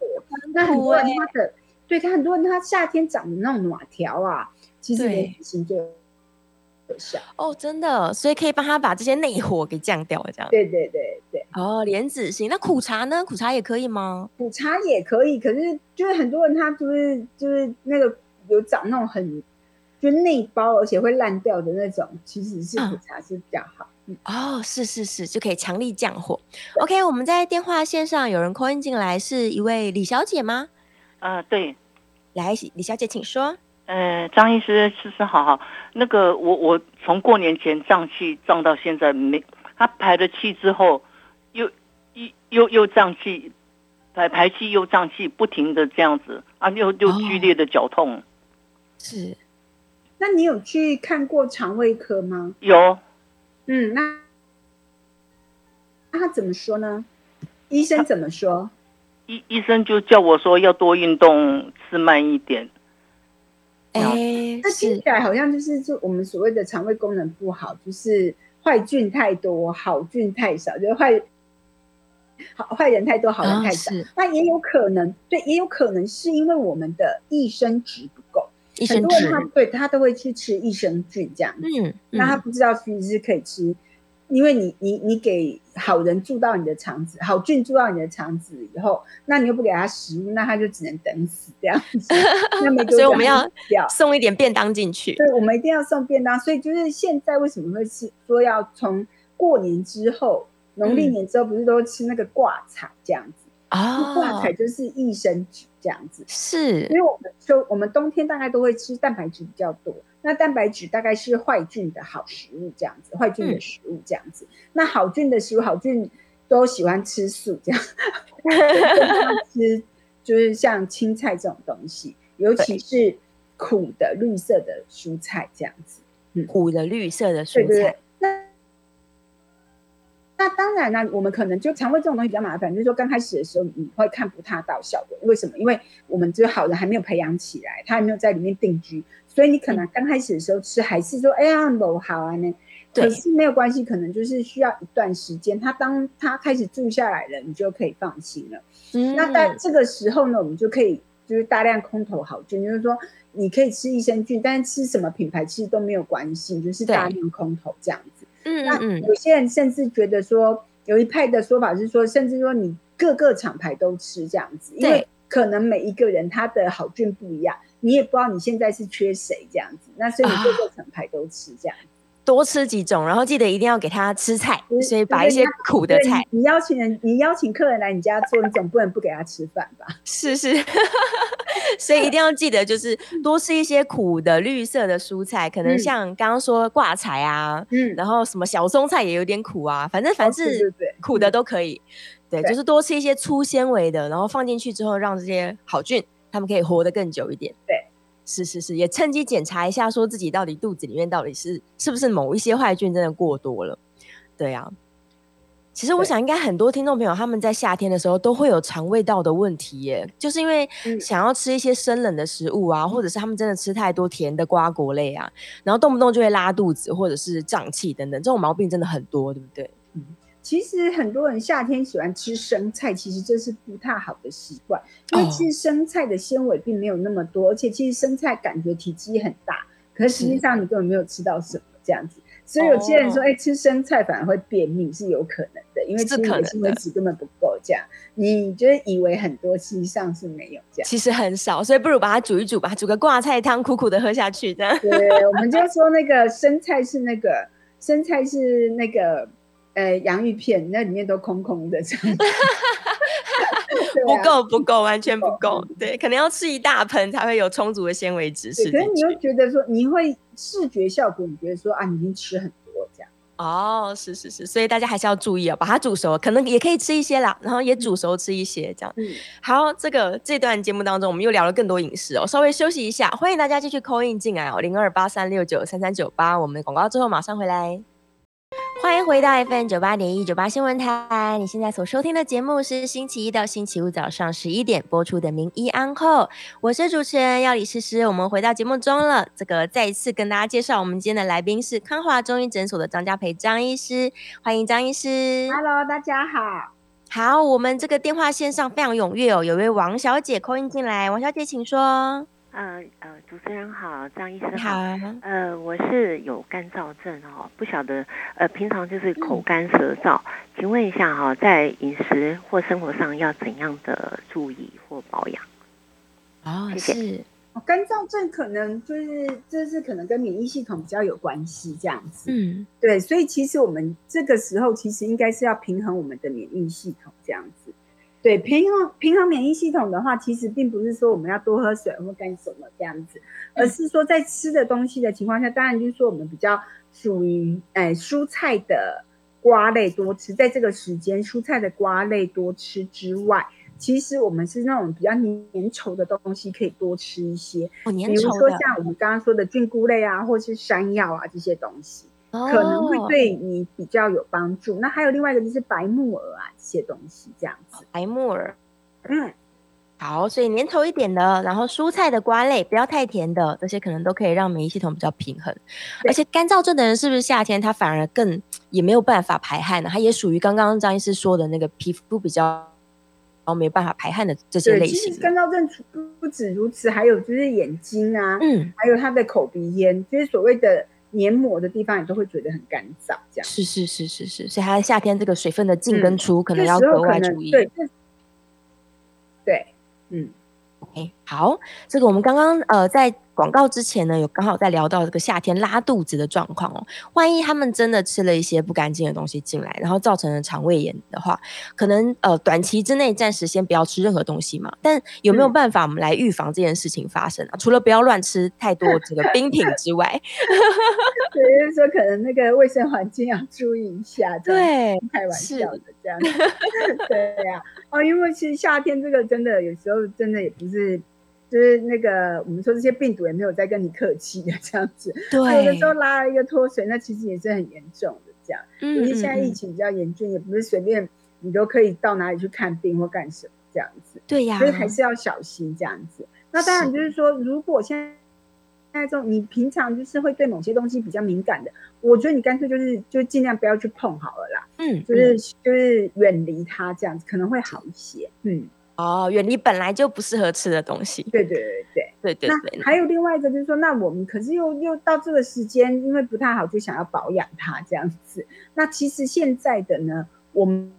B: 那很多人他的。对他很多人，他夏天长的那种暖条啊，其实莲子心就有效
A: 哦，真的，所以可以帮他把这些内火给降掉，这样。
B: 对对对对。
A: 哦，莲子心，那苦茶呢？苦茶也可以吗？
B: 苦茶也可以，可是就是很多人他就是就是那个有长那种很就内包，而且会烂掉的那种，其实是苦茶是比较好。
A: 哦，是是是，就可以强力降火。OK，我们在电话线上有人 call in 进来，是一位李小姐吗？
E: 啊，对。
A: 来，李小姐，请说。
E: 呃，张医师，是是好好。那个，我我从过年前胀气胀到现在没，他排了气之后，又又又又胀气，排排气又胀气，不停的这样子啊，又又剧烈的绞痛。
A: 是，
B: 那你有去看过肠胃科吗？
E: 有。
B: 嗯，那那他怎么说呢？医生怎么说？
E: 医医生就叫我说要多运动，吃慢一点。
A: 哎，
B: 那听起来好像就是就我们所谓的肠胃功能不好，就是坏菌太多，好菌太少，就是坏好坏人太多，好人太少。那也有可能，对，也有可能是因为我们的益生值不够。
A: 很多
B: 人他对他都会去吃益生菌这样，嗯，那他不知道其实是可以吃。因为你你你给好人住到你的肠子，好菌住到你的肠子以后，那你又不给他食物，那他就只能等死这样子。那么
A: 所以我们要送一点便当进去。
B: 对，我们一定要送便当。所以就是现在为什么会是说要从过年之后，农历年之后不是都吃那个挂彩这样子啊？挂彩就是益生菌这样子。
A: 是，
B: 因为我们秋我们冬天大概都会吃蛋白质比较多。那蛋白质大概是坏菌的好食物，这样子，坏菌的食物这样子。那好菌的食物，好菌都喜欢吃素，这样 吃就是像青菜这种东西，尤其是苦的绿色的蔬菜这样子。
A: 嗯苦的绿色的蔬菜。
B: 那那当然呢，我们可能就肠胃这种东西比较麻烦，就是说刚开始的时候你会看不太到效果，为什么？因为我们这个好人还没有培养起来，他还没有在里面定居。所以你可能刚开始的时候吃还是说，哎呀，不好啊呢，可是没有关系，可能就是需要一段时间。他当他开始住下来了，你就可以放心了。嗯，那在这个时候呢，我们就可以就是大量空投好菌，就是说你可以吃益生菌，但是吃什么品牌其实都没有关系，就是大量空投这样子。嗯那有些人甚至觉得说，有一派的说法是说，甚至说你各个厂牌都吃这样子，因为可能每一个人他的好菌不一样。你也不知道你现在是缺谁这样子，那所以你各个厂牌都吃这样，
A: 多吃几种，然后记得一定要给他吃菜，所以把一些苦的菜。
B: 你邀请人，你邀请客人来你家做，你总不能不给他吃饭吧？
A: 是是，所以一定要记得，就是多吃一些苦的绿色的蔬菜，可能像刚刚说挂菜啊，嗯，然后什么小松菜也有点苦啊，反正凡是苦的都可以，对，就是多吃一些粗纤维的，然后放进去之后，让这些好菌。他们可以活得更久一点。
B: 对，
A: 是是是，也趁机检查一下，说自己到底肚子里面到底是是不是某一些坏菌真的过多了。对啊，其实我想应该很多听众朋友他们在夏天的时候都会有肠胃道的问题耶，就是因为想要吃一些生冷的食物啊，或者是他们真的吃太多甜的瓜果类啊，然后动不动就会拉肚子或者是胀气等等，这种毛病真的很多，对不对？
B: 其实很多人夏天喜欢吃生菜，其实这是不太好的习惯，因为其实生菜的纤维并没有那么多，而且其实生菜感觉体积很大，可是实际上你根本没有吃到什么这样子。所以有些人说，哎，吃生菜反而会便秘，是有可能的，因为其实纤维质根本不够。这样，你觉得以为很多，实际上是没有这样，
A: 其实很少，所以不如把它煮一煮吧，煮个挂菜汤，苦苦的喝下去。这样，
B: 对，我们就说那个生菜是那个生菜是那个呃洋芋片，那里面都空空的，这样。
A: 不够，不够，完全不够。对，可能要吃一大盆才会有充足的纤维质。
B: 是，可是你又觉得说，你会视觉效果，你觉得说啊，你已经吃很多这样。
A: 哦，是是是，所以大家还是要注意哦，把它煮熟，可能也可以吃一些啦，然后也煮熟吃一些这样。嗯，好，这个这段节目当中，我们又聊了更多饮食哦，稍微休息一下，欢迎大家继续 call in 进来哦，零二八三六九三三九八，我们广告之后马上回来。欢迎回到 FM 九八点一九八新闻台。你现在所收听的节目是星期一到星期五早上十一点播出的《名医安后》，我是主持人要李诗诗。我们回到节目中了，这个再一次跟大家介绍，我们今天的来宾是康华中医诊所的张家培张医师，欢迎张医师。
B: Hello，大家好。
A: 好，我们这个电话线上非常踊跃哦，有位王小姐扣音进来，王小姐请说。
F: 呃呃，主持人好，张医生好。呃，我是有干燥症哦，不晓得呃，平常就是口干舌燥，请问一下哈，在饮食或生活上要怎样的注意或保养？
A: 哦，谢谢。
B: 干燥症可能就是这是可能跟免疫系统比较有关系这样子。嗯，对，所以其实我们这个时候其实应该是要平衡我们的免疫系统这样子。对平衡平衡免疫系统的话，其实并不是说我们要多喝水或干什么这样子，而是说在吃的东西的情况下，当然就是说我们比较属于哎蔬菜的瓜类多吃，在这个时间蔬菜的瓜类多吃之外，其实我们是那种比较粘稠的东西可以多吃一些，
A: 比
B: 如说像我们刚刚说的菌菇类啊，或是山药啊这些东西。可能会对你比较有帮助。那还有另外一个就是白木耳啊，这些东西这样子。
A: 白木耳，嗯，好，所以年头一点的，然后蔬菜的瓜类不要太甜的，这些可能都可以让免疫系统比较平衡。而且干燥症的人是不是夏天他反而更也没有办法排汗呢？他也属于刚刚张医师说的那个皮肤比较然后没办法排汗的这些类型。
B: 其实干燥症不不止如此，还有就是眼睛啊，嗯，还有他的口鼻咽，就是所谓的。黏膜的地方，你都会觉得很干燥，这样
A: 是是是是是，所以它夏天这个水分的进跟出，可能要格外注意。
B: 对，对，嗯。
A: OK，好，这个我们刚刚呃在广告之前呢，有刚好在聊到这个夏天拉肚子的状况哦。万一他们真的吃了一些不干净的东西进来，然后造成了肠胃炎的话，可能呃短期之内暂时先不要吃任何东西嘛。但有没有办法我们来预防这件事情发生啊？除了不要乱吃太多这个冰品之外，
B: 对，就是说可能那个卫生环境要注意一下。
A: 对，
B: 开玩笑的这样子。对呀，哦，因为其实夏天这个真的有时候真的也不是。就是那个，我们说这些病毒也没有在跟你客气的这样子。
A: 对，
B: 有的时候拉了一个脱水，那其实也是很严重的这样。嗯，因为现在疫情比较严峻，也不是随便你都可以到哪里去看病或干什么这样子。
A: 对呀，
B: 所以还是要小心这样子。那当然就是说，如果现在现在你平常就是会对某些东西比较敏感的，我觉得你干脆就是就尽量不要去碰好了啦。嗯，就是就是远离它这样子，可能会好一些。嗯。
A: 哦，远离本来就不适合吃的东西。
B: 对对对
A: 对对对。
B: 那还有另外一个就是说，那我们可是又又到这个时间，因为不太好，就想要保养它这样子。那其实现在的呢，我们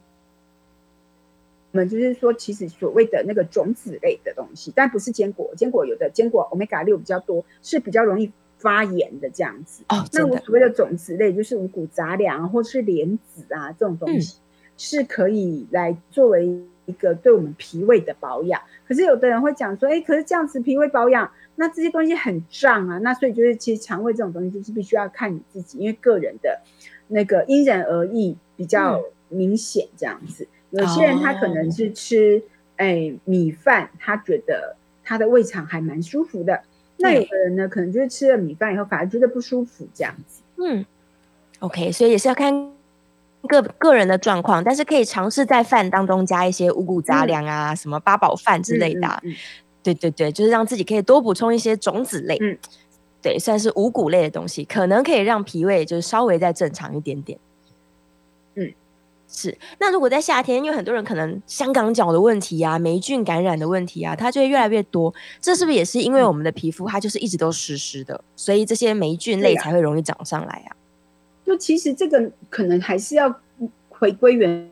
B: 我们就是说，其实所谓的那个种子类的东西，但不是坚果，坚果有的坚果 omega 六比较多，是比较容易发炎的这样子。
A: 哦，
B: 那我所谓的种子类，就是五谷杂粮或是莲子啊这种东西，是可以来作为。一个对我们脾胃的保养，可是有的人会讲说，哎，可是这样子脾胃保养，那这些东西很胀啊，那所以就是其实肠胃这种东西就是必须要看你自己，因为个人的那个因人而异，比较明显这样子。有些人他可能是吃哎米饭，他觉得他的胃肠还蛮舒服的，那有的人呢，可能就是吃了米饭以后反而觉得不舒服这样子。
A: 嗯，OK，所以也是要看。个个人的状况，但是可以尝试在饭当中加一些五谷杂粮啊，什么八宝饭之类的。对对对，就是让自己可以多补充一些种子类，嗯，对，算是五谷类的东西，可能可以让脾胃就是稍微再正常一点点。
B: 嗯，
A: 是，那如果在夏天，因为很多人可能香港脚的问题啊、霉菌感染的问题啊，它就会越来越多。这是不是也是因为我们的皮肤它就是一直都湿湿的，所以这些霉菌类才会容易长上来啊？
B: 就其实这个可能还是要回归原。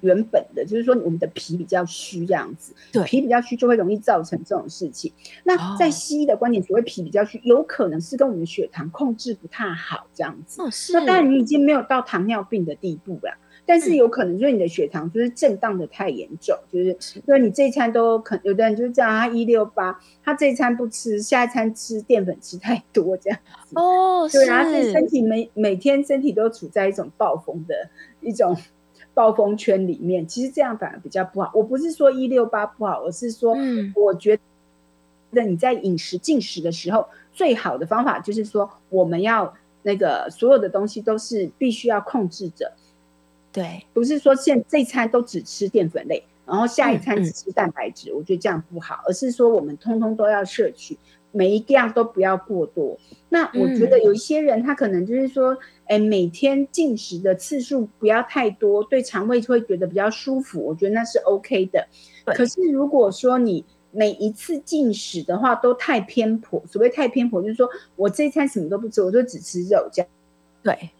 B: 原本的就是说，我们的脾比较虚，这样子，
A: 对，
B: 脾比较虚就会容易造成这种事情。那在西医的观点，所谓脾比较虚，有可能是跟我们的血糖控制不太好这样子。
A: 哦，是。
B: 那当然，你已经没有到糖尿病的地步了，但是有可能就是你的血糖就是震荡的太严重，就是因为你这一餐都可有的人就是这样，他一六八，他这一餐不吃，下一餐吃淀粉吃太多这样子。
A: 哦，
B: 对，然后身体每每天身体都处在一种暴风的一种。暴风圈里面，其实这样反而比较不好。我不是说一六八不好，我是说，我觉得你在饮食进食的时候，最好的方法就是说，我们要那个所有的东西都是必须要控制着。
A: 对，
B: 不是说现这餐都只吃淀粉类，然后下一餐只吃蛋白质，我觉得这样不好，而是说我们通通都要摄取。每一样都不要过多。那我觉得有一些人，他可能就是说，哎，每天进食的次数不要太多，对肠胃会觉得比较舒服。我觉得那是 OK 的。可是如果说你每一次进食的话都太偏颇，所谓太偏颇，就是说我这一餐什么都不吃，我就只吃肉这样。
A: 对，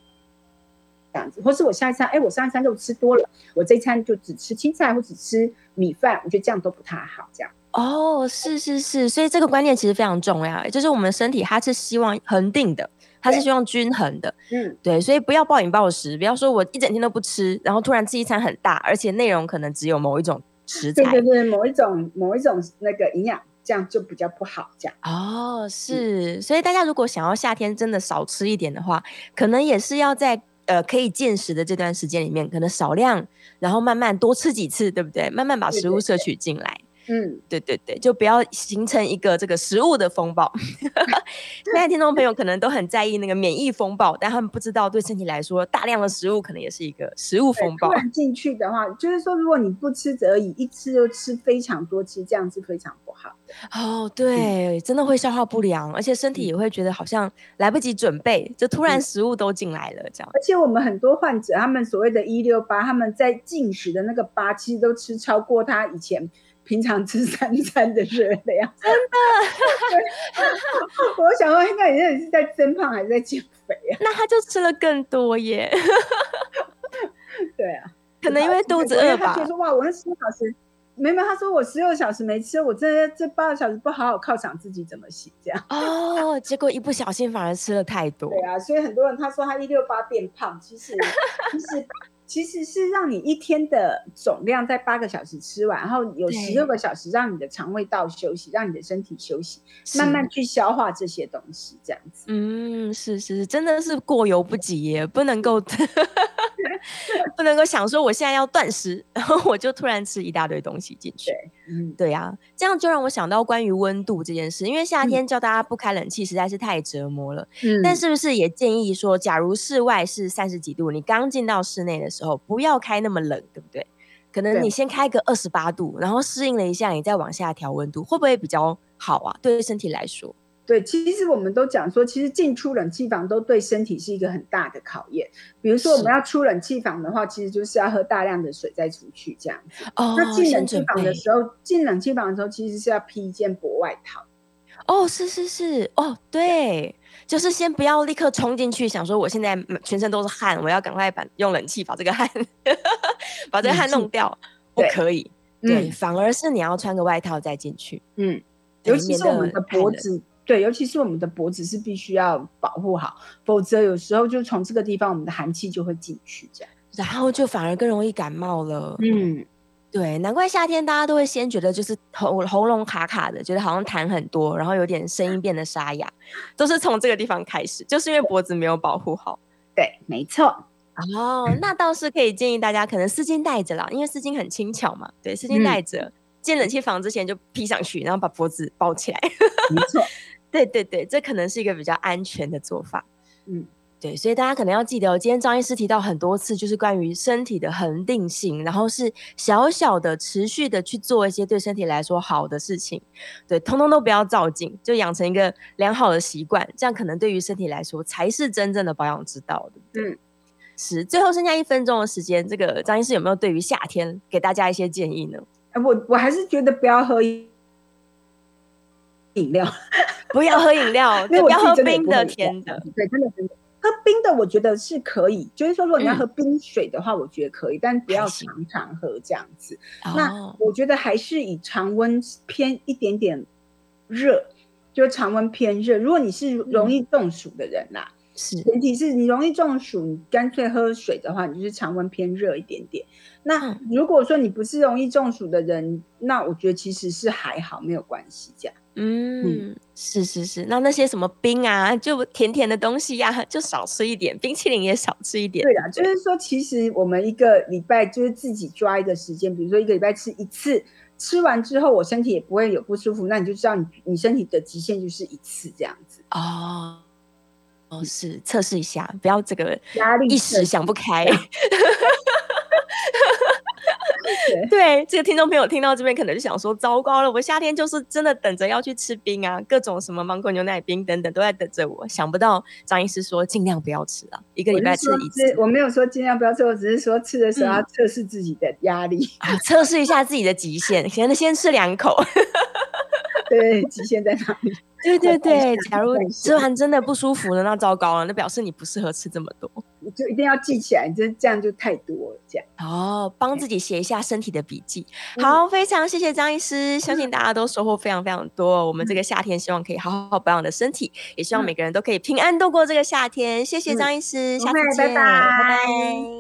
B: 这样子，或是我下一餐，哎，我上一餐肉吃多了，我这一餐就只吃青菜或只吃米饭，我觉得这样都不太好，这样。
A: 哦，是是是，所以这个观念其实非常重要，就是我们身体它是希望恒定的，它是希望均衡的，
B: 嗯，
A: 对，所以不要暴饮暴食，不要说我一整天都不吃，然后突然吃一餐很大，而且内容可能只有某一种食材，
B: 对对对，某一种某一种那个营养，这样就比较不好，这样。
A: 哦，是，所以大家如果想要夏天真的少吃一点的话，可能也是要在呃可以进食的这段时间里面，可能少量，然后慢慢多吃几次，对不对？慢慢把食物摄取进来。
B: 嗯，
A: 对对对，就不要形成一个这个食物的风暴。现在听众朋友可能都很在意那个免疫风暴，但他们不知道对身体来说，大量的食物可能也是一个食物风暴。
B: 进去的话，就是说，如果你不吃则已，一吃就吃非常多，其实这样是非常不好的。
A: 哦，对，真的会消化不良，而且身体也会觉得好像来不及准备，就突然食物都进来了这样。
B: 而且我们很多患者，他们所谓的“一六八”，他们在进食的那个八，其实都吃超过他以前。平常吃三餐的热量，
A: 真的。
B: 我想说，那你是在增胖还是在减肥啊？
A: 那他就吃了更多耶。
B: 对啊，
A: 可能因为肚子饿吧。
B: 他说：“哇，我那十个小时，没没。”他说：“我十六小时没吃，我这这八个小时不好好犒赏自己，怎么行？这样
A: 哦，结果一不小心反而吃了太多。
B: 对啊，所以很多人他说他一六八变胖，其实其实。其实是让你一天的总量在八个小时吃完，然后有十六个小时让你的肠胃道休息，让你的身体休息，慢慢去消化这些东西，这样子。
A: 嗯，是是是，真的是过犹不及耶，不能够 不能够想说我现在要断食，然后我就突然吃一大堆东西进去。嗯，对呀，这样就让我想到关于温度这件事，因为夏天叫大家不开冷气实在是太折磨了。嗯，但是不是也建议说，假如室外是三十几度，你刚进到室内的时时候不要开那么冷，对不对？可能你先开个二十八度，然后适应了一下，你再往下调温度，会不会比较好啊？对身体来说，
B: 对，其实我们都讲说，其实进出冷气房都对身体是一个很大的考验。比如说我们要出冷气房的话，其实就是要喝大量的水再出去这样子。哦，那进冷气房的时候，进冷气房的时候其实是要披一件薄外套。
A: 哦，是是是，哦，对。就是先不要立刻冲进去，想说我现在全身都是汗，我要赶快把用冷气把这个汗 把这个汗弄掉，不可以。对，反而是你要穿个外套再进去。
B: 嗯，尤其是我们的脖子，对，尤其是我们的脖子是必须要保护好，否则有时候就从这个地方我们的寒气就会进去，这样，
A: 然后就反而更容易感冒了。
B: 嗯。
A: 对，难怪夏天大家都会先觉得就是喉喉咙卡卡的，觉得好像痰很多，然后有点声音变得沙哑，都是从这个地方开始，就是因为脖子没有保护好。
B: 对，没错。
A: 哦，那倒是可以建议大家，可能丝巾带着啦，因为丝巾很轻巧嘛。对，丝巾带着，进冷气房之前就披上去，然后把脖子包起来。
B: 没错，
A: 对对对，这可能是一个比较安全的做法。
B: 嗯。
A: 对，所以大家可能要记得，哦今天张医师提到很多次，就是关于身体的恒定性，然后是小小的、持续的去做一些对身体来说好的事情，对，通通都不要照进，就养成一个良好的习惯，这样可能对于身体来说才是真正的保养之道，对不对？是，最后剩下一分钟的时间，这个张医师有没有对于夏天给大家一些建议呢？
B: 我我还是觉得不要喝饮料，
A: 不要喝饮料，不要喝冰的、甜的，
B: 对，真的真的。喝冰的我觉得是可以，就是说如果你要喝冰水的话，我觉得可以，但不要常常喝这样子。那我觉得还是以常温偏一点点热，就是常温偏热。如果你是容易中暑的人啦。
A: 是，
B: 前提是你容易中暑，你干脆喝水的话，你就是常温偏热一点点。那如果说你不是容易中暑的人，那我觉得其实是还好，没有关系这样。
A: 嗯，是是是。那那些什么冰啊，就甜甜的东西呀，就少吃一点，冰淇淋也少吃一点。
B: 对啊，就是说，其实我们一个礼拜就是自己抓一个时间，比如说一个礼拜吃一次，吃完之后我身体也不会有不舒服，那你就知道你你身体的极限就是一次这样子
A: 哦。哦，是测试一下，不要这个
B: 压力
A: 一时想不开。对，这个听众朋友听到这边，可能就想说：糟糕了，我夏天就是真的等着要去吃冰啊，各种什么芒果牛奶冰等等都在等着我。想不到张医师说尽量不要吃啊，一个礼拜吃一次。
B: 我没有说尽量不要吃，我只是说吃的时候要测试自己的压力，
A: 测试一下自己的极限，先先吃两口。
B: 对，极限在哪里？
A: 对对对，假如吃完真的不舒服了，那糟糕了，那表示你不适合吃这么多，
B: 你就一定要记起来，这这样就太多了，这样
A: 哦，帮自己写一下身体的笔记。好，非常谢谢张医师，相信大家都收获非常非常多。我们这个夏天希望可以好好保养的身体，也希望每个人都可以平安度过这个夏天。谢谢张医师，下次见，拜拜。